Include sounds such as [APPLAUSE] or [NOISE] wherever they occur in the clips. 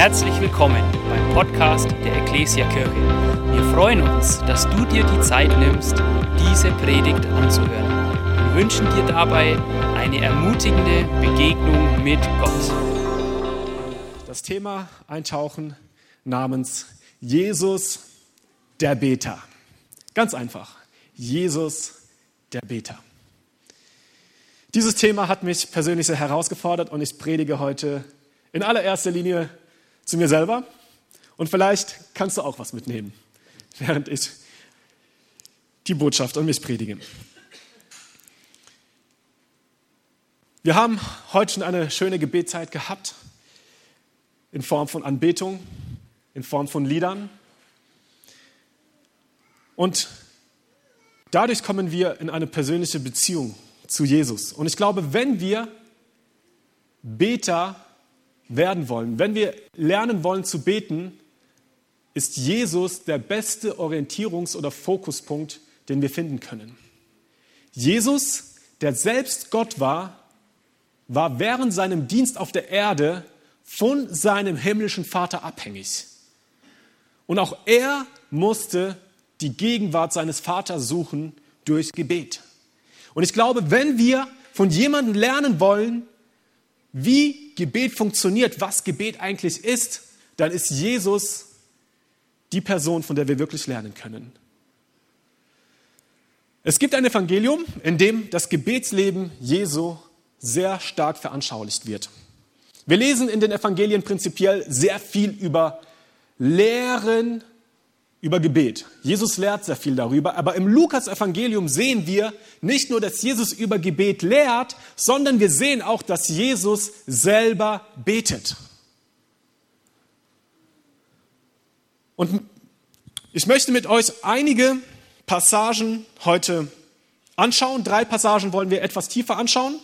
Herzlich willkommen beim Podcast der Ecclesia Kirche. Wir freuen uns, dass du dir die Zeit nimmst, diese Predigt anzuhören. Wir wünschen dir dabei eine ermutigende Begegnung mit Gott. Das Thema Eintauchen namens Jesus der Beter. Ganz einfach. Jesus der Beter. Dieses Thema hat mich persönlich sehr herausgefordert und ich predige heute in allererster Linie zu mir selber und vielleicht kannst du auch was mitnehmen, während ich die Botschaft an mich predige. Wir haben heute schon eine schöne Gebetszeit gehabt in Form von Anbetung, in Form von Liedern. Und dadurch kommen wir in eine persönliche Beziehung zu Jesus. Und ich glaube, wenn wir Beter werden wollen, wenn wir lernen wollen zu beten, ist Jesus der beste Orientierungs- oder Fokuspunkt, den wir finden können. Jesus, der selbst Gott war, war während seinem Dienst auf der Erde von seinem himmlischen Vater abhängig. Und auch er musste die Gegenwart seines Vaters suchen durch Gebet. Und ich glaube, wenn wir von jemandem lernen wollen, wie Gebet funktioniert, was Gebet eigentlich ist, dann ist Jesus die Person, von der wir wirklich lernen können. Es gibt ein Evangelium, in dem das Gebetsleben Jesu sehr stark veranschaulicht wird. Wir lesen in den Evangelien prinzipiell sehr viel über Lehren über Gebet. Jesus lehrt sehr viel darüber, aber im Lukas-Evangelium sehen wir nicht nur, dass Jesus über Gebet lehrt, sondern wir sehen auch, dass Jesus selber betet. Und ich möchte mit euch einige Passagen heute anschauen. Drei Passagen wollen wir etwas tiefer anschauen.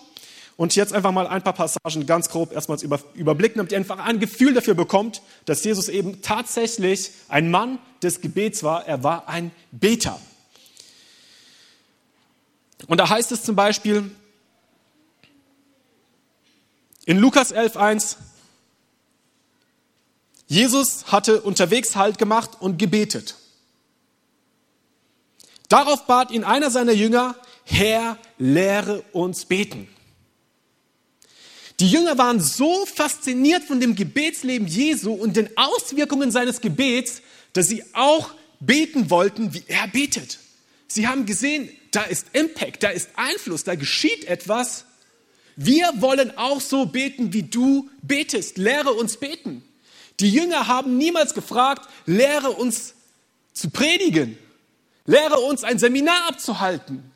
Und jetzt einfach mal ein paar Passagen ganz grob erstmals über, überblicken, damit ihr einfach ein Gefühl dafür bekommt, dass Jesus eben tatsächlich ein Mann des Gebets war. Er war ein Beter. Und da heißt es zum Beispiel in Lukas 11.1, Jesus hatte unterwegs Halt gemacht und gebetet. Darauf bat ihn einer seiner Jünger, Herr, lehre uns beten. Die Jünger waren so fasziniert von dem Gebetsleben Jesu und den Auswirkungen seines Gebets, dass sie auch beten wollten, wie er betet. Sie haben gesehen, da ist Impact, da ist Einfluss, da geschieht etwas. Wir wollen auch so beten, wie du betest. Lehre uns beten. Die Jünger haben niemals gefragt, lehre uns zu predigen. Lehre uns ein Seminar abzuhalten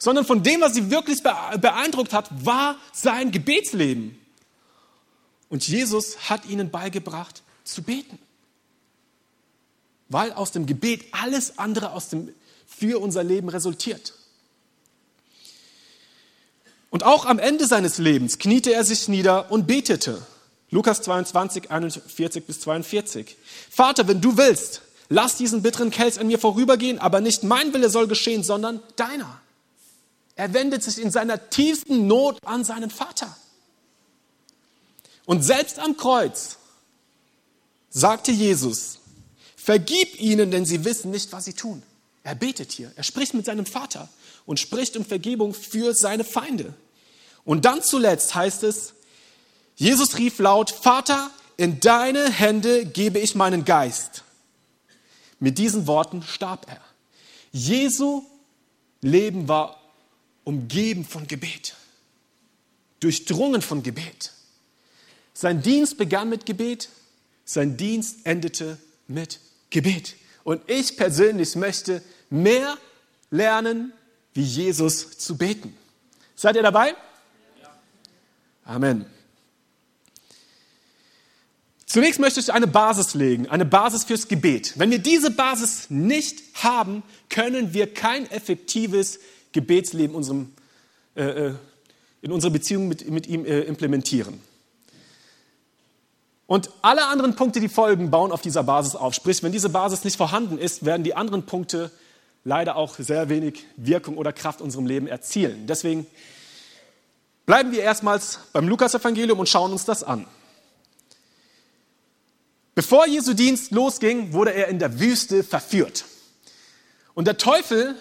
sondern von dem, was sie wirklich beeindruckt hat, war sein Gebetsleben. Und Jesus hat ihnen beigebracht zu beten. Weil aus dem Gebet alles andere aus dem, für unser Leben resultiert. Und auch am Ende seines Lebens kniete er sich nieder und betete. Lukas 22, 41 bis 42. Vater, wenn du willst, lass diesen bitteren Kelch an mir vorübergehen, aber nicht mein Wille soll geschehen, sondern deiner. Er wendet sich in seiner tiefsten Not an seinen Vater. Und selbst am Kreuz sagte Jesus, vergib ihnen, denn sie wissen nicht, was sie tun. Er betet hier, er spricht mit seinem Vater und spricht um Vergebung für seine Feinde. Und dann zuletzt heißt es, Jesus rief laut, Vater, in deine Hände gebe ich meinen Geist. Mit diesen Worten starb er. Jesu Leben war umgeben von Gebet, durchdrungen von Gebet. Sein Dienst begann mit Gebet, sein Dienst endete mit Gebet. Und ich persönlich möchte mehr lernen, wie Jesus zu beten. Seid ihr dabei? Amen. Zunächst möchte ich eine Basis legen, eine Basis fürs Gebet. Wenn wir diese Basis nicht haben, können wir kein effektives Gebetsleben unserem, äh, äh, in unserer Beziehung mit, mit ihm äh, implementieren. Und alle anderen Punkte, die folgen, bauen auf dieser Basis auf. Sprich, wenn diese Basis nicht vorhanden ist, werden die anderen Punkte leider auch sehr wenig Wirkung oder Kraft in unserem Leben erzielen. Deswegen bleiben wir erstmals beim Lukas-Evangelium und schauen uns das an. Bevor Jesu Dienst losging, wurde er in der Wüste verführt. Und der Teufel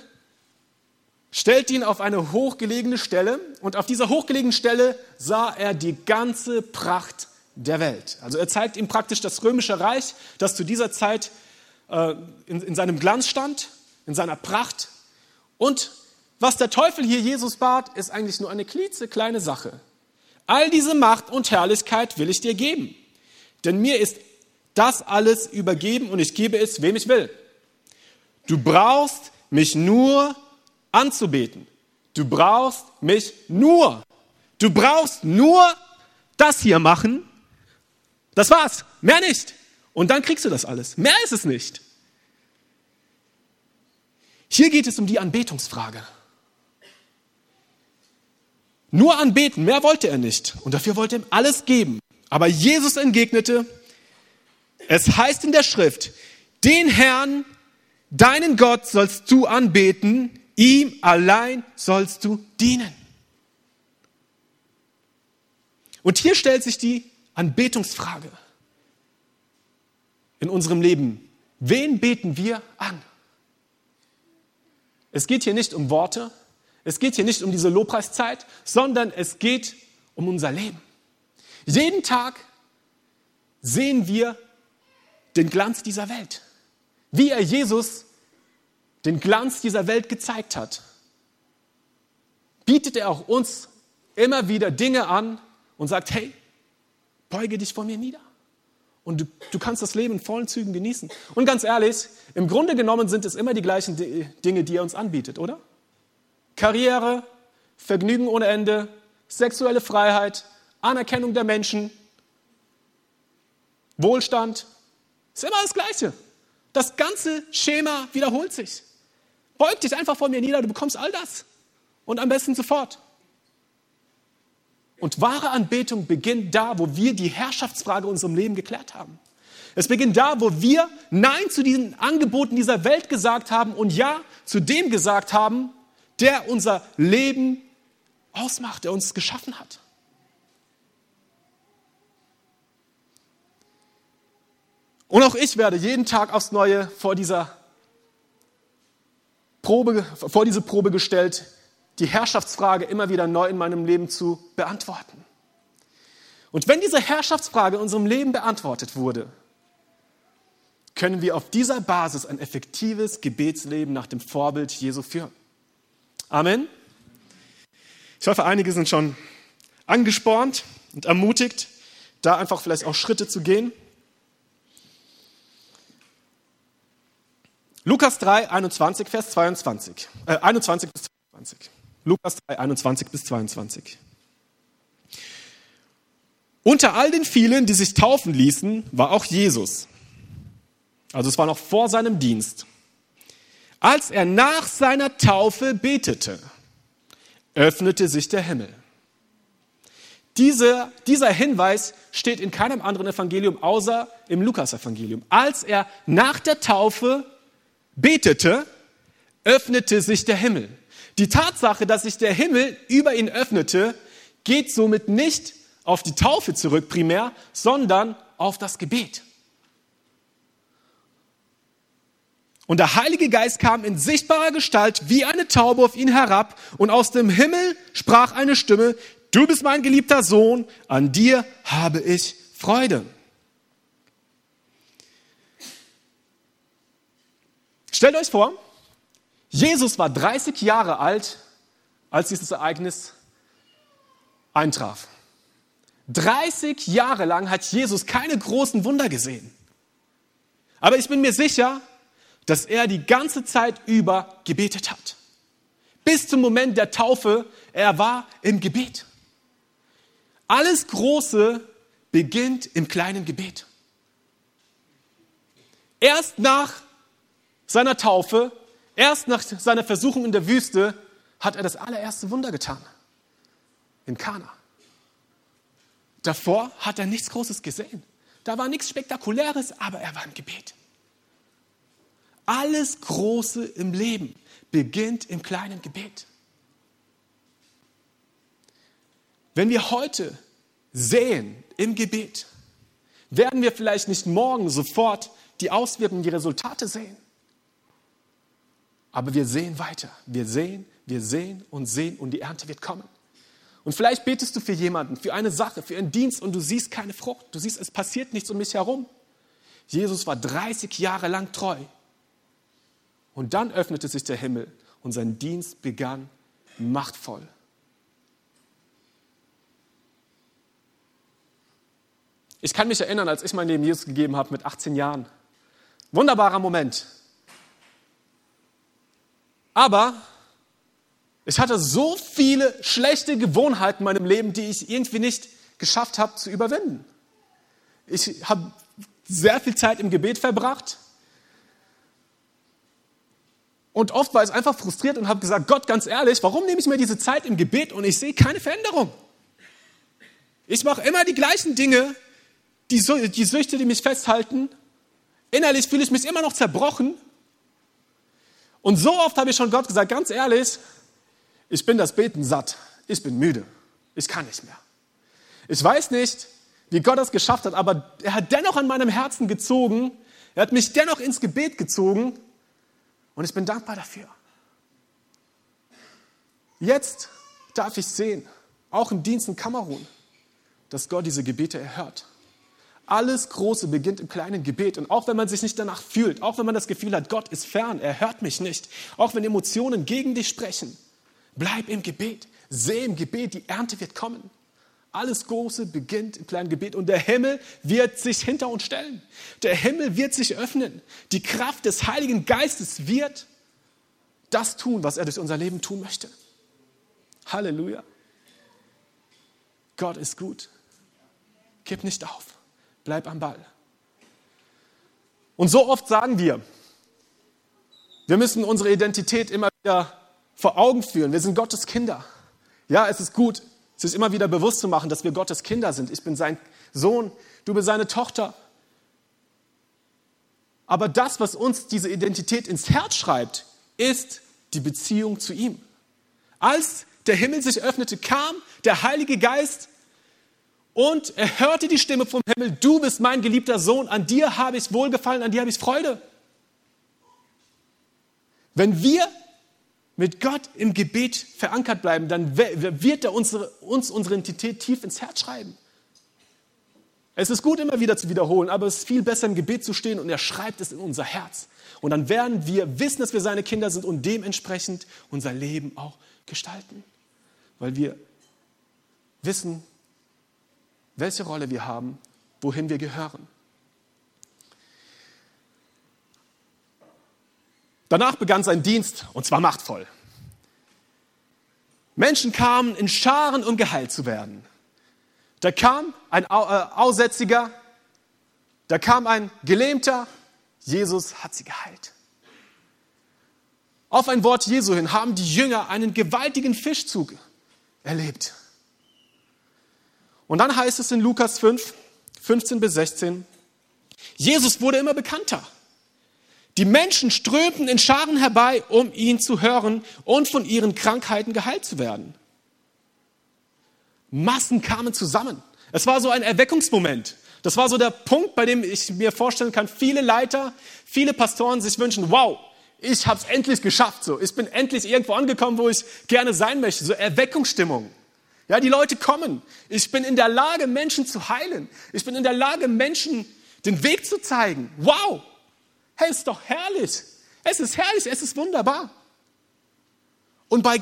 stellt ihn auf eine hochgelegene Stelle und auf dieser hochgelegenen Stelle sah er die ganze Pracht der Welt. Also er zeigt ihm praktisch das römische Reich, das zu dieser Zeit äh, in, in seinem Glanz stand, in seiner Pracht. Und was der Teufel hier Jesus bat, ist eigentlich nur eine klitzekleine Sache. All diese Macht und Herrlichkeit will ich dir geben. Denn mir ist das alles übergeben und ich gebe es, wem ich will. Du brauchst mich nur anzubeten. Du brauchst mich nur. Du brauchst nur das hier machen. Das war's. Mehr nicht. Und dann kriegst du das alles. Mehr ist es nicht. Hier geht es um die Anbetungsfrage. Nur anbeten, mehr wollte er nicht. Und dafür wollte er ihm alles geben. Aber Jesus entgegnete, es heißt in der Schrift, den Herrn, deinen Gott sollst du anbeten, ihm allein sollst du dienen. Und hier stellt sich die Anbetungsfrage in unserem Leben. Wen beten wir an? Es geht hier nicht um Worte, es geht hier nicht um diese Lobpreiszeit, sondern es geht um unser Leben. Jeden Tag sehen wir den Glanz dieser Welt. Wie er Jesus den Glanz dieser Welt gezeigt hat, bietet er auch uns immer wieder Dinge an und sagt, hey, beuge dich vor mir nieder. Und du, du kannst das Leben in vollen Zügen genießen. Und ganz ehrlich, im Grunde genommen sind es immer die gleichen Dinge, die er uns anbietet, oder? Karriere, Vergnügen ohne Ende, sexuelle Freiheit, Anerkennung der Menschen, Wohlstand. Ist immer das Gleiche. Das ganze Schema wiederholt sich. Beug dich einfach vor mir nieder, du bekommst all das. Und am besten sofort. Und wahre Anbetung beginnt da, wo wir die Herrschaftsfrage in unserem Leben geklärt haben. Es beginnt da, wo wir Nein zu diesen Angeboten dieser Welt gesagt haben und Ja zu dem gesagt haben, der unser Leben ausmacht, der uns geschaffen hat. Und auch ich werde jeden Tag aufs Neue vor dieser Probe, vor diese Probe gestellt, die Herrschaftsfrage immer wieder neu in meinem Leben zu beantworten. Und wenn diese Herrschaftsfrage in unserem Leben beantwortet wurde, können wir auf dieser Basis ein effektives Gebetsleben nach dem Vorbild Jesu führen. Amen. Ich hoffe, einige sind schon angespornt und ermutigt, da einfach vielleicht auch Schritte zu gehen. Lukas 3, 21, Vers 22. Äh, 21 bis 22. Lukas 3, 21 bis 22. Unter all den vielen, die sich taufen ließen, war auch Jesus. Also es war noch vor seinem Dienst. Als er nach seiner Taufe betete, öffnete sich der Himmel. Diese, dieser Hinweis steht in keinem anderen Evangelium außer im Lukas-Evangelium. Als er nach der Taufe betete, öffnete sich der Himmel. Die Tatsache, dass sich der Himmel über ihn öffnete, geht somit nicht auf die Taufe zurück primär, sondern auf das Gebet. Und der Heilige Geist kam in sichtbarer Gestalt wie eine Taube auf ihn herab und aus dem Himmel sprach eine Stimme, du bist mein geliebter Sohn, an dir habe ich Freude. Stellt euch vor, Jesus war 30 Jahre alt, als dieses Ereignis eintraf. 30 Jahre lang hat Jesus keine großen Wunder gesehen. Aber ich bin mir sicher, dass er die ganze Zeit über gebetet hat. Bis zum Moment der Taufe, er war im Gebet. Alles Große beginnt im kleinen Gebet. Erst nach seiner Taufe, erst nach seiner Versuchung in der Wüste, hat er das allererste Wunder getan. In Kana. Davor hat er nichts Großes gesehen. Da war nichts Spektakuläres, aber er war im Gebet. Alles Große im Leben beginnt im kleinen Gebet. Wenn wir heute sehen im Gebet, werden wir vielleicht nicht morgen sofort die Auswirkungen, die Resultate sehen. Aber wir sehen weiter. Wir sehen, wir sehen und sehen und die Ernte wird kommen. Und vielleicht betest du für jemanden, für eine Sache, für einen Dienst und du siehst keine Frucht. Du siehst, es passiert nichts um mich herum. Jesus war 30 Jahre lang treu. Und dann öffnete sich der Himmel und sein Dienst begann machtvoll. Ich kann mich erinnern, als ich mein Leben Jesus gegeben habe mit 18 Jahren. Wunderbarer Moment. Aber ich hatte so viele schlechte Gewohnheiten in meinem Leben, die ich irgendwie nicht geschafft habe zu überwinden. Ich habe sehr viel Zeit im Gebet verbracht. Und oft war ich einfach frustriert und habe gesagt, Gott, ganz ehrlich, warum nehme ich mir diese Zeit im Gebet und ich sehe keine Veränderung? Ich mache immer die gleichen Dinge, die, Süchte, die mich festhalten. Innerlich fühle ich mich immer noch zerbrochen. Und so oft habe ich schon Gott gesagt, ganz ehrlich, ich bin das Beten satt. Ich bin müde. Ich kann nicht mehr. Ich weiß nicht, wie Gott das geschafft hat, aber er hat dennoch an meinem Herzen gezogen. Er hat mich dennoch ins Gebet gezogen. Und ich bin dankbar dafür. Jetzt darf ich sehen, auch im Dienst in Kamerun, dass Gott diese Gebete erhört. Alles Große beginnt im kleinen Gebet. Und auch wenn man sich nicht danach fühlt, auch wenn man das Gefühl hat, Gott ist fern, er hört mich nicht, auch wenn Emotionen gegen dich sprechen, bleib im Gebet. Seh im Gebet, die Ernte wird kommen. Alles Große beginnt im kleinen Gebet und der Himmel wird sich hinter uns stellen. Der Himmel wird sich öffnen. Die Kraft des Heiligen Geistes wird das tun, was er durch unser Leben tun möchte. Halleluja. Gott ist gut. Gib nicht auf. Bleib am Ball. Und so oft sagen wir, wir müssen unsere Identität immer wieder vor Augen führen. Wir sind Gottes Kinder. Ja, es ist gut, sich immer wieder bewusst zu machen, dass wir Gottes Kinder sind. Ich bin sein Sohn, du bist seine Tochter. Aber das, was uns diese Identität ins Herz schreibt, ist die Beziehung zu ihm. Als der Himmel sich öffnete, kam der Heilige Geist und er hörte die Stimme vom Himmel, du bist mein geliebter Sohn, an dir habe ich Wohlgefallen, an dir habe ich Freude. Wenn wir mit Gott im Gebet verankert bleiben, dann wird er unsere, uns unsere Identität tief ins Herz schreiben. Es ist gut, immer wieder zu wiederholen, aber es ist viel besser, im Gebet zu stehen und er schreibt es in unser Herz. Und dann werden wir wissen, dass wir seine Kinder sind und dementsprechend unser Leben auch gestalten. Weil wir wissen, welche Rolle wir haben, wohin wir gehören. Danach begann sein Dienst und zwar machtvoll. Menschen kamen in Scharen, um geheilt zu werden. Da kam ein äh, Aussätziger, da kam ein Gelähmter, Jesus hat sie geheilt. Auf ein Wort Jesu hin haben die Jünger einen gewaltigen Fischzug erlebt. Und dann heißt es in Lukas 5, 15 bis 16, Jesus wurde immer bekannter. Die Menschen strömten in Scharen herbei, um ihn zu hören und von ihren Krankheiten geheilt zu werden. Massen kamen zusammen. Es war so ein Erweckungsmoment. Das war so der Punkt, bei dem ich mir vorstellen kann, viele Leiter, viele Pastoren sich wünschen, wow, ich habe es endlich geschafft. So, ich bin endlich irgendwo angekommen, wo ich gerne sein möchte. So Erweckungsstimmung. Ja, die Leute kommen. Ich bin in der Lage, Menschen zu heilen. Ich bin in der Lage, Menschen den Weg zu zeigen. Wow! Hey, ist doch herrlich. Es ist herrlich, es ist wunderbar. Und bei,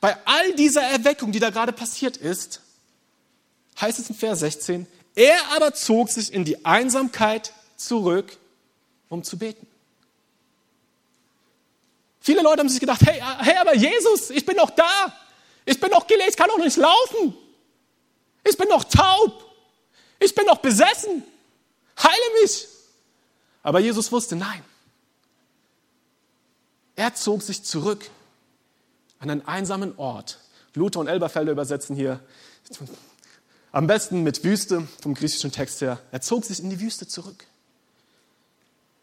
bei all dieser Erweckung, die da gerade passiert ist, heißt es in Vers 16, er aber zog sich in die Einsamkeit zurück, um zu beten. Viele Leute haben sich gedacht, hey, hey, aber Jesus, ich bin doch da. Ich bin noch gelegt, ich kann doch nicht laufen. Ich bin noch taub. Ich bin noch besessen. Heile mich. Aber Jesus wusste, nein. Er zog sich zurück an einen einsamen Ort. Luther und Elberfelder übersetzen hier am besten mit Wüste vom griechischen Text her. Er zog sich in die Wüste zurück.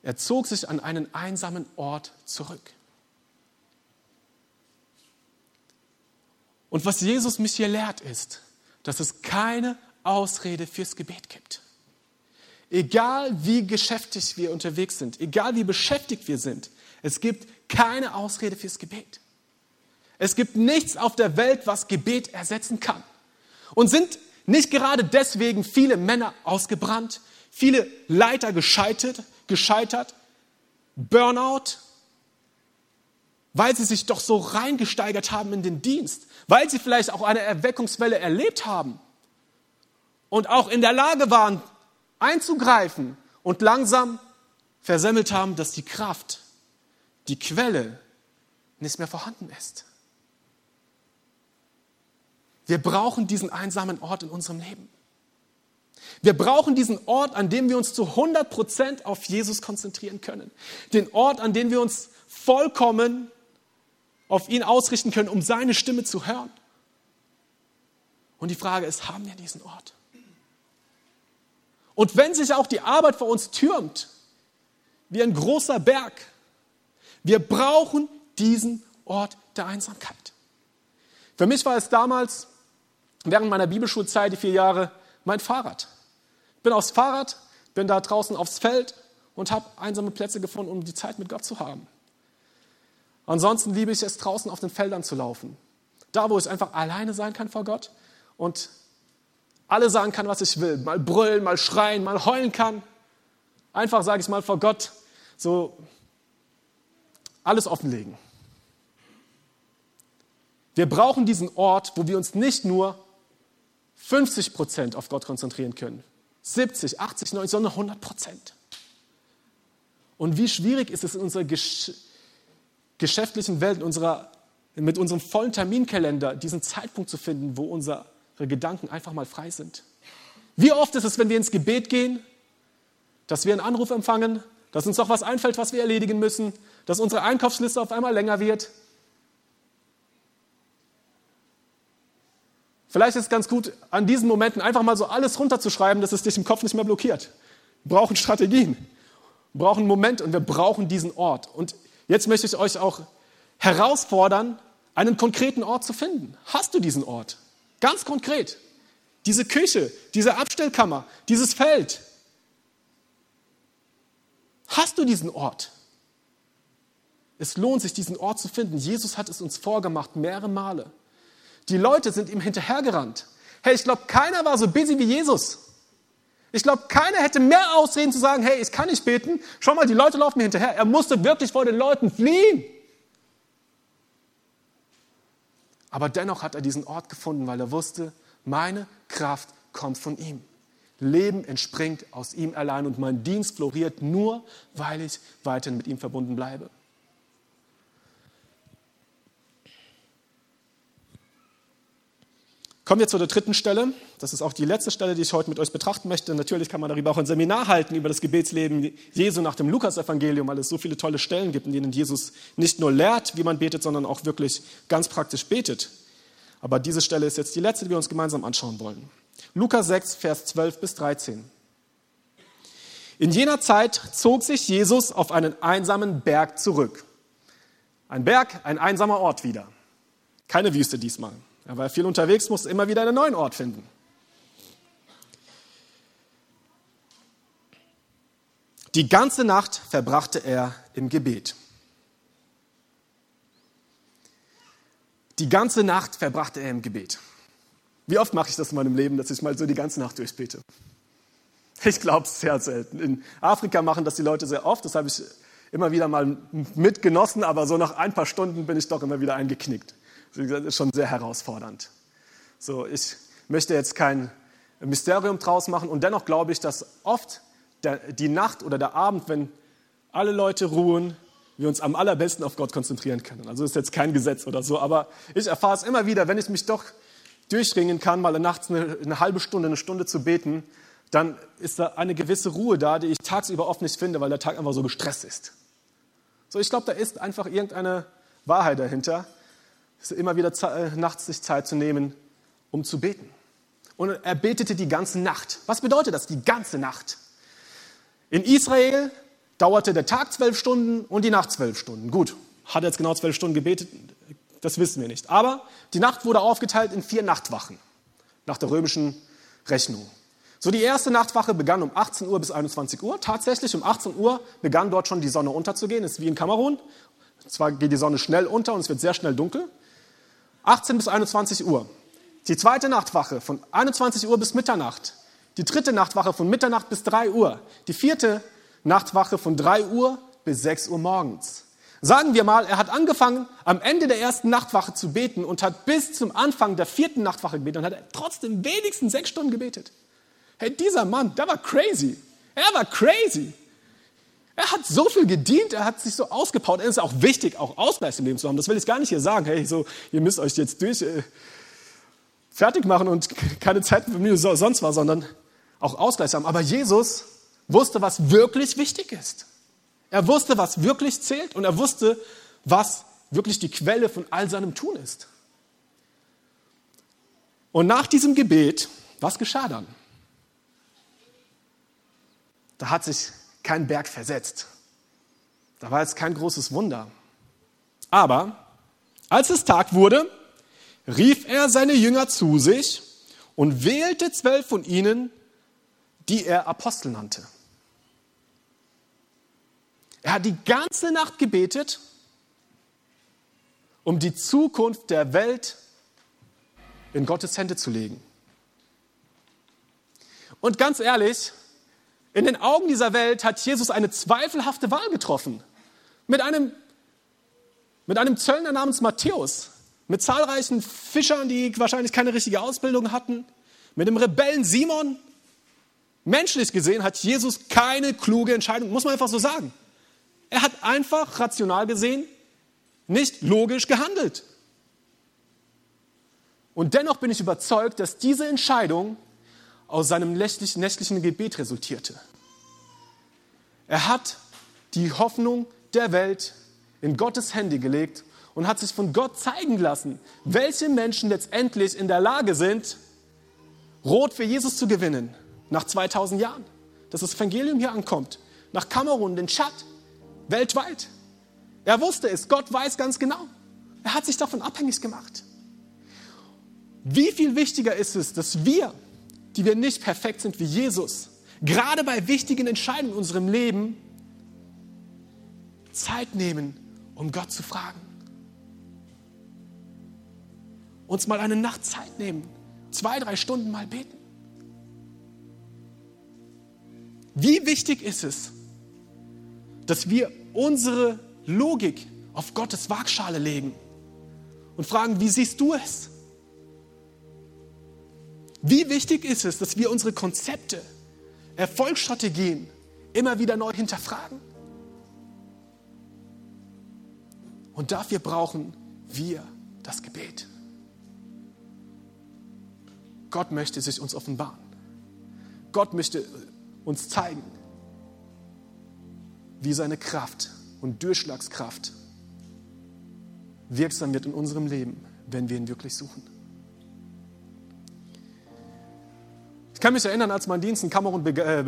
Er zog sich an einen einsamen Ort zurück. Und was Jesus mich hier lehrt, ist, dass es keine Ausrede fürs Gebet gibt. Egal wie geschäftig wir unterwegs sind, egal wie beschäftigt wir sind, es gibt keine Ausrede fürs Gebet. Es gibt nichts auf der Welt, was Gebet ersetzen kann. Und sind nicht gerade deswegen viele Männer ausgebrannt, viele Leiter gescheitert, gescheitert, Burnout, weil sie sich doch so reingesteigert haben in den Dienst, weil sie vielleicht auch eine Erweckungswelle erlebt haben und auch in der Lage waren, einzugreifen und langsam versemmelt haben, dass die Kraft, die Quelle nicht mehr vorhanden ist. Wir brauchen diesen einsamen Ort in unserem Leben. Wir brauchen diesen Ort, an dem wir uns zu 100 Prozent auf Jesus konzentrieren können. Den Ort, an dem wir uns vollkommen auf ihn ausrichten können, um seine Stimme zu hören. Und die Frage ist, haben wir diesen Ort? Und wenn sich auch die Arbeit vor uns türmt, wie ein großer Berg, wir brauchen diesen Ort der Einsamkeit. Für mich war es damals, während meiner Bibelschulzeit, die vier Jahre, mein Fahrrad. Ich bin aufs Fahrrad, bin da draußen aufs Feld und habe einsame Plätze gefunden, um die Zeit mit Gott zu haben. Ansonsten liebe ich es, draußen auf den Feldern zu laufen. Da, wo ich einfach alleine sein kann vor Gott und alle sagen kann, was ich will. Mal brüllen, mal schreien, mal heulen kann. Einfach, sage ich mal, vor Gott so alles offenlegen. Wir brauchen diesen Ort, wo wir uns nicht nur 50 Prozent auf Gott konzentrieren können, 70, 80, 90, sondern 100 Prozent. Und wie schwierig ist es in unserer gesch geschäftlichen Welt, unserer, mit unserem vollen Terminkalender, diesen Zeitpunkt zu finden, wo unser Gedanken einfach mal frei sind. Wie oft ist es, wenn wir ins Gebet gehen, dass wir einen Anruf empfangen, dass uns doch was einfällt, was wir erledigen müssen, dass unsere Einkaufsliste auf einmal länger wird. Vielleicht ist es ganz gut, an diesen Momenten einfach mal so alles runterzuschreiben, dass es dich im Kopf nicht mehr blockiert. Wir brauchen Strategien, wir brauchen einen Moment und wir brauchen diesen Ort. Und jetzt möchte ich euch auch herausfordern, einen konkreten Ort zu finden. Hast du diesen Ort? Ganz konkret. Diese Küche, diese Abstellkammer, dieses Feld. Hast du diesen Ort? Es lohnt sich, diesen Ort zu finden. Jesus hat es uns vorgemacht, mehrere Male. Die Leute sind ihm hinterhergerannt. Hey, ich glaube, keiner war so busy wie Jesus. Ich glaube, keiner hätte mehr Ausreden zu sagen, hey, ich kann nicht beten. Schau mal, die Leute laufen mir hinterher. Er musste wirklich vor den Leuten fliehen. Aber dennoch hat er diesen Ort gefunden, weil er wusste, meine Kraft kommt von ihm. Leben entspringt aus ihm allein und mein Dienst floriert nur, weil ich weiterhin mit ihm verbunden bleibe. Kommen wir zu der dritten Stelle. Das ist auch die letzte Stelle, die ich heute mit euch betrachten möchte. Natürlich kann man darüber auch ein Seminar halten über das Gebetsleben Jesu nach dem Lukasevangelium, weil es so viele tolle Stellen gibt, in denen Jesus nicht nur lehrt, wie man betet, sondern auch wirklich ganz praktisch betet. Aber diese Stelle ist jetzt die letzte, die wir uns gemeinsam anschauen wollen. Lukas 6, Vers 12 bis 13. In jener Zeit zog sich Jesus auf einen einsamen Berg zurück. Ein Berg, ein einsamer Ort wieder. Keine Wüste diesmal. Er war viel unterwegs, musste immer wieder einen neuen Ort finden. Die ganze Nacht verbrachte er im Gebet. Die ganze Nacht verbrachte er im Gebet. Wie oft mache ich das in meinem Leben, dass ich mal so die ganze Nacht durchbete? Ich glaube es sehr selten. In Afrika machen das die Leute sehr oft, das habe ich immer wieder mal mitgenossen, aber so nach ein paar Stunden bin ich doch immer wieder eingeknickt. Das ist schon sehr herausfordernd. So, ich möchte jetzt kein Mysterium draus machen und dennoch glaube ich, dass oft der, die Nacht oder der Abend, wenn alle Leute ruhen, wir uns am allerbesten auf Gott konzentrieren können. Also ist jetzt kein Gesetz oder so, aber ich erfahre es immer wieder, wenn ich mich doch durchringen kann, mal nachts eine, eine halbe Stunde, eine Stunde zu beten, dann ist da eine gewisse Ruhe da, die ich tagsüber oft nicht finde, weil der Tag einfach so gestresst ist. So, ich glaube, da ist einfach irgendeine Wahrheit dahinter immer wieder äh, nachts sich Zeit zu nehmen, um zu beten. Und er betete die ganze Nacht. Was bedeutet das, die ganze Nacht? In Israel dauerte der Tag zwölf Stunden und die Nacht zwölf Stunden. Gut, hat er jetzt genau zwölf Stunden gebetet? Das wissen wir nicht. Aber die Nacht wurde aufgeteilt in vier Nachtwachen nach der römischen Rechnung. So, die erste Nachtwache begann um 18 Uhr bis 21 Uhr. Tatsächlich um 18 Uhr begann dort schon die Sonne unterzugehen. Das ist wie in Kamerun. Zwar geht die Sonne schnell unter und es wird sehr schnell dunkel. 18 bis 21 Uhr. Die zweite Nachtwache von 21 Uhr bis Mitternacht. Die dritte Nachtwache von Mitternacht bis 3 Uhr. Die vierte Nachtwache von 3 Uhr bis 6 Uhr morgens. Sagen wir mal, er hat angefangen, am Ende der ersten Nachtwache zu beten und hat bis zum Anfang der vierten Nachtwache gebetet und hat trotzdem wenigstens sechs Stunden gebetet. Hey, dieser Mann, der war crazy. Er war crazy. Er hat so viel gedient, er hat sich so ausgebaut. Es ist auch wichtig, auch Ausgleich im Leben zu haben. Das will ich gar nicht hier sagen. Hey, so, ihr müsst euch jetzt durch äh, fertig machen und [LAUGHS] keine Zeit für mich sonst was, sondern auch Ausgleich haben. Aber Jesus wusste, was wirklich wichtig ist. Er wusste, was wirklich zählt und er wusste, was wirklich die Quelle von all seinem Tun ist. Und nach diesem Gebet, was geschah dann? Da hat sich kein Berg versetzt. Da war jetzt kein großes Wunder. Aber als es Tag wurde, rief er seine Jünger zu sich und wählte zwölf von ihnen, die er Apostel nannte. Er hat die ganze Nacht gebetet, um die Zukunft der Welt in Gottes Hände zu legen. Und ganz ehrlich, in den Augen dieser Welt hat Jesus eine zweifelhafte Wahl getroffen. Mit einem, mit einem Zöllner namens Matthäus, mit zahlreichen Fischern, die wahrscheinlich keine richtige Ausbildung hatten, mit dem Rebellen Simon. Menschlich gesehen hat Jesus keine kluge Entscheidung, muss man einfach so sagen. Er hat einfach rational gesehen nicht logisch gehandelt. Und dennoch bin ich überzeugt, dass diese Entscheidung aus seinem nächtlichen Gebet resultierte. Er hat die Hoffnung der Welt in Gottes Hände gelegt und hat sich von Gott zeigen lassen, welche Menschen letztendlich in der Lage sind, Rot für Jesus zu gewinnen nach 2000 Jahren. Dass das Evangelium hier ankommt, nach Kamerun, den Tschad, weltweit. Er wusste es, Gott weiß ganz genau. Er hat sich davon abhängig gemacht. Wie viel wichtiger ist es, dass wir, die wir nicht perfekt sind wie Jesus, gerade bei wichtigen Entscheidungen in unserem Leben Zeit nehmen, um Gott zu fragen. Uns mal eine Nacht Zeit nehmen, zwei, drei Stunden mal beten. Wie wichtig ist es, dass wir unsere Logik auf Gottes Waagschale legen und fragen, wie siehst du es? Wie wichtig ist es, dass wir unsere Konzepte, Erfolgsstrategien immer wieder neu hinterfragen? Und dafür brauchen wir das Gebet. Gott möchte sich uns offenbaren. Gott möchte uns zeigen, wie seine Kraft und Durchschlagskraft wirksam wird in unserem Leben, wenn wir ihn wirklich suchen. Ich kann mich erinnern, als mein Dienst in Kamerun äh,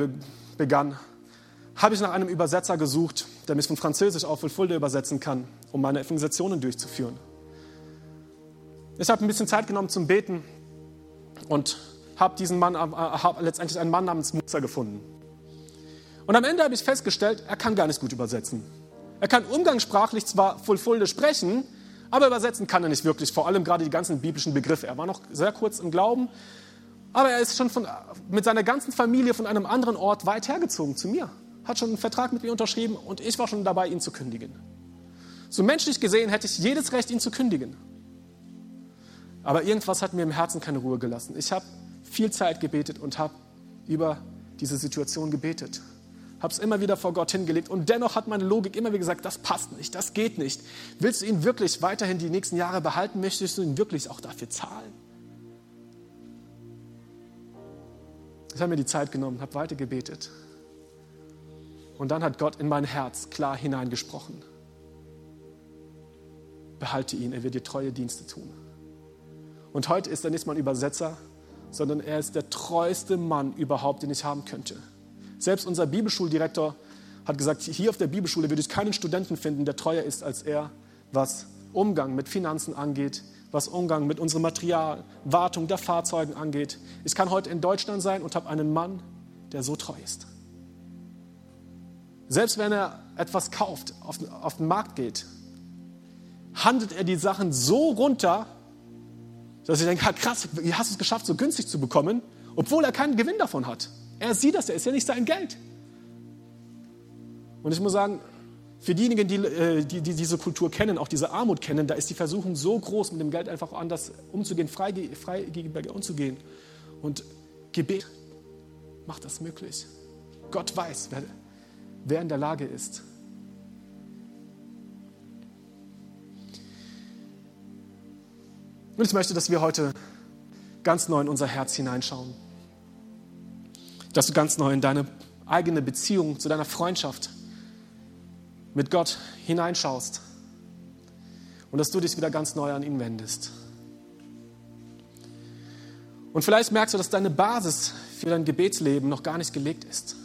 begann, habe ich nach einem Übersetzer gesucht, der mich von Französisch auf Fulfulde übersetzen kann, um meine Evangelisationen durchzuführen. Ich habe ein bisschen Zeit genommen zum Beten und habe diesen Mann, äh, habe letztendlich einen Mann namens Musa gefunden. Und am Ende habe ich festgestellt, er kann gar nicht gut übersetzen. Er kann umgangssprachlich zwar Fulfulde sprechen, aber übersetzen kann er nicht wirklich, vor allem gerade die ganzen biblischen Begriffe. Er war noch sehr kurz im Glauben, aber er ist schon von, mit seiner ganzen Familie von einem anderen Ort weit hergezogen zu mir. Hat schon einen Vertrag mit mir unterschrieben und ich war schon dabei, ihn zu kündigen. So menschlich gesehen hätte ich jedes Recht, ihn zu kündigen. Aber irgendwas hat mir im Herzen keine Ruhe gelassen. Ich habe viel Zeit gebetet und habe über diese Situation gebetet habe es immer wieder vor Gott hingelegt und dennoch hat meine Logik immer wieder gesagt, das passt nicht, das geht nicht. Willst du ihn wirklich weiterhin die nächsten Jahre behalten? Möchtest du ihn wirklich auch dafür zahlen? Ich habe mir die Zeit genommen, habe weiter gebetet. Und dann hat Gott in mein Herz klar hineingesprochen. Behalte ihn, er wird dir treue Dienste tun. Und heute ist er nicht mal ein Übersetzer, sondern er ist der treueste Mann überhaupt, den ich haben könnte. Selbst unser Bibelschuldirektor hat gesagt, hier auf der Bibelschule würde ich keinen Studenten finden, der treuer ist als er, was Umgang mit Finanzen angeht, was Umgang mit unserem Material, Wartung der Fahrzeugen angeht. Ich kann heute in Deutschland sein und habe einen Mann, der so treu ist. Selbst wenn er etwas kauft, auf, auf den Markt geht, handelt er die Sachen so runter, dass ich denke, krass, wie hast du es geschafft, so günstig zu bekommen, obwohl er keinen Gewinn davon hat. Er sieht das, er ist ja nicht sein Geld. Und ich muss sagen, für diejenigen, die, äh, die, die, diese Kultur kennen, auch diese Armut kennen, da ist die Versuchung so groß, mit dem Geld einfach anders umzugehen, frei, frei gegenüber umzugehen. Und Gebet macht das möglich. Gott weiß, wer, wer in der Lage ist. Und ich möchte, dass wir heute ganz neu in unser Herz hineinschauen. Dass du ganz neu in deine eigene Beziehung, zu deiner Freundschaft mit Gott hineinschaust und dass du dich wieder ganz neu an ihn wendest. Und vielleicht merkst du, dass deine Basis für dein Gebetsleben noch gar nicht gelegt ist.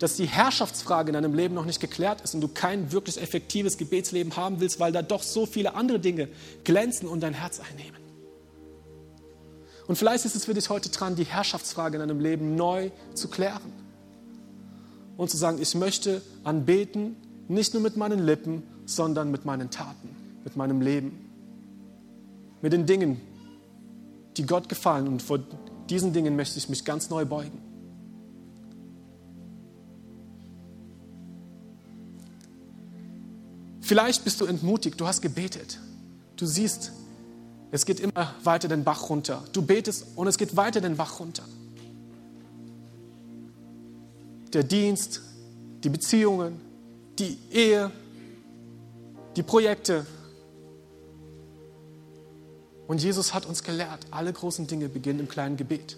Dass die Herrschaftsfrage in deinem Leben noch nicht geklärt ist und du kein wirklich effektives Gebetsleben haben willst, weil da doch so viele andere Dinge glänzen und dein Herz einnehmen. Und vielleicht ist es für dich heute dran, die Herrschaftsfrage in deinem Leben neu zu klären und zu sagen, ich möchte anbeten, nicht nur mit meinen Lippen, sondern mit meinen Taten, mit meinem Leben, mit den Dingen, die Gott gefallen. Und vor diesen Dingen möchte ich mich ganz neu beugen. Vielleicht bist du entmutigt, du hast gebetet. Du siehst, es geht immer weiter den Bach runter. Du betest und es geht weiter den Bach runter der Dienst, die Beziehungen, die Ehe, die Projekte. Und Jesus hat uns gelehrt, alle großen Dinge beginnen im kleinen Gebet.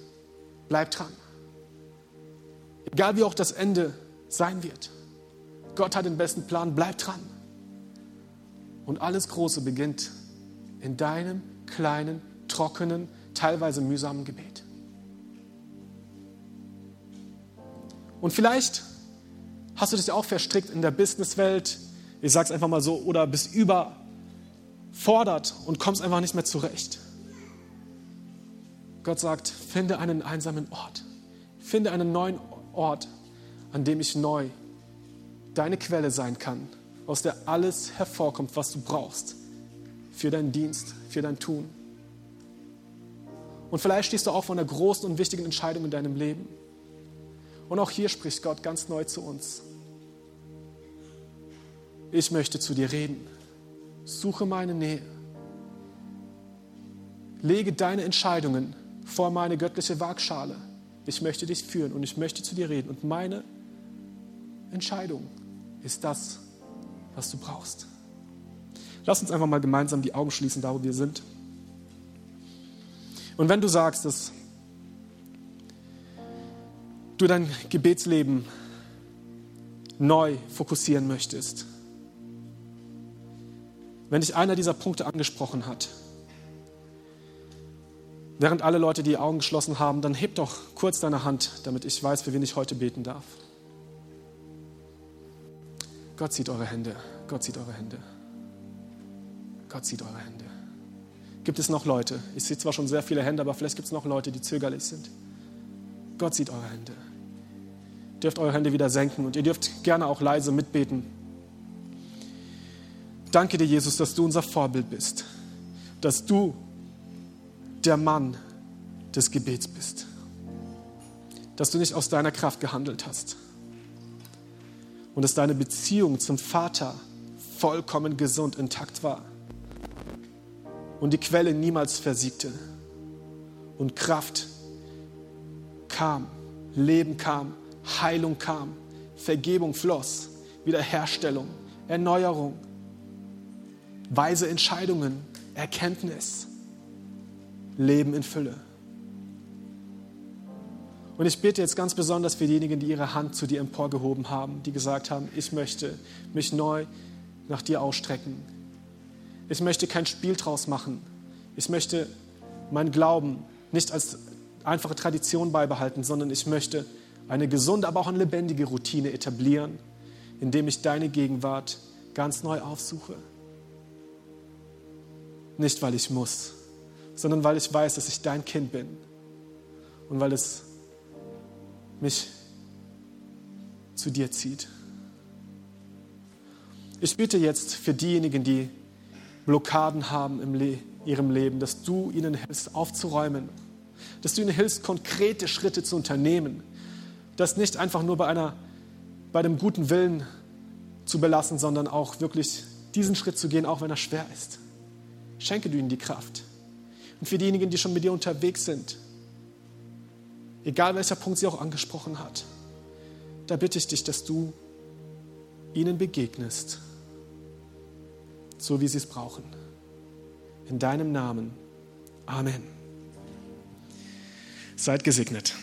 Bleib dran. Egal wie auch das Ende sein wird. Gott hat den besten Plan, bleib dran. Und alles Große beginnt in deinem kleinen, trockenen, teilweise mühsamen Gebet. Und vielleicht hast du dich auch verstrickt in der Businesswelt, ich sage es einfach mal so, oder bist überfordert und kommst einfach nicht mehr zurecht. Gott sagt, finde einen einsamen Ort. Finde einen neuen Ort, an dem ich neu deine Quelle sein kann, aus der alles hervorkommt, was du brauchst für deinen Dienst, für dein Tun. Und vielleicht stehst du auch vor einer großen und wichtigen Entscheidung in deinem Leben. Und auch hier spricht Gott ganz neu zu uns. Ich möchte zu dir reden. Suche meine Nähe. Lege deine Entscheidungen vor meine göttliche Waagschale. Ich möchte dich führen und ich möchte zu dir reden. Und meine Entscheidung ist das, was du brauchst. Lass uns einfach mal gemeinsam die Augen schließen, da wo wir sind. Und wenn du sagst, dass du dein Gebetsleben neu fokussieren möchtest, wenn dich einer dieser Punkte angesprochen hat, während alle Leute die Augen geschlossen haben, dann heb doch kurz deine Hand, damit ich weiß, für wen ich heute beten darf. Gott sieht eure Hände. Gott sieht eure Hände. Gott sieht eure Hände. Gibt es noch Leute? Ich sehe zwar schon sehr viele Hände, aber vielleicht gibt es noch Leute, die zögerlich sind. Gott sieht eure Hände. Ihr dürft eure Hände wieder senken und ihr dürft gerne auch leise mitbeten. Danke dir, Jesus, dass du unser Vorbild bist, dass du der Mann des Gebets bist, dass du nicht aus deiner Kraft gehandelt hast und dass deine Beziehung zum Vater vollkommen gesund intakt war und die Quelle niemals versiegte und Kraft kam, Leben kam, Heilung kam, Vergebung floss, Wiederherstellung, Erneuerung, weise Entscheidungen, Erkenntnis, Leben in Fülle. Und ich bete jetzt ganz besonders für diejenigen, die ihre Hand zu dir emporgehoben haben, die gesagt haben, ich möchte mich neu nach dir ausstrecken. Ich möchte kein Spiel draus machen. Ich möchte meinen Glauben nicht als einfache Tradition beibehalten, sondern ich möchte eine gesunde, aber auch eine lebendige Routine etablieren, indem ich deine Gegenwart ganz neu aufsuche. Nicht, weil ich muss, sondern weil ich weiß, dass ich dein Kind bin und weil es mich zu dir zieht. Ich bitte jetzt für diejenigen, die Blockaden haben im Le ihrem Leben, dass du ihnen hilfst aufzuräumen, dass du ihnen hilfst, konkrete Schritte zu unternehmen, das nicht einfach nur bei, einer, bei dem guten Willen zu belassen, sondern auch wirklich diesen Schritt zu gehen, auch wenn er schwer ist. Schenke du ihnen die Kraft. Und für diejenigen, die schon mit dir unterwegs sind, egal welcher Punkt sie auch angesprochen hat, da bitte ich dich, dass du ihnen begegnest, so wie sie es brauchen. In deinem Namen. Amen. Seid gesegnet.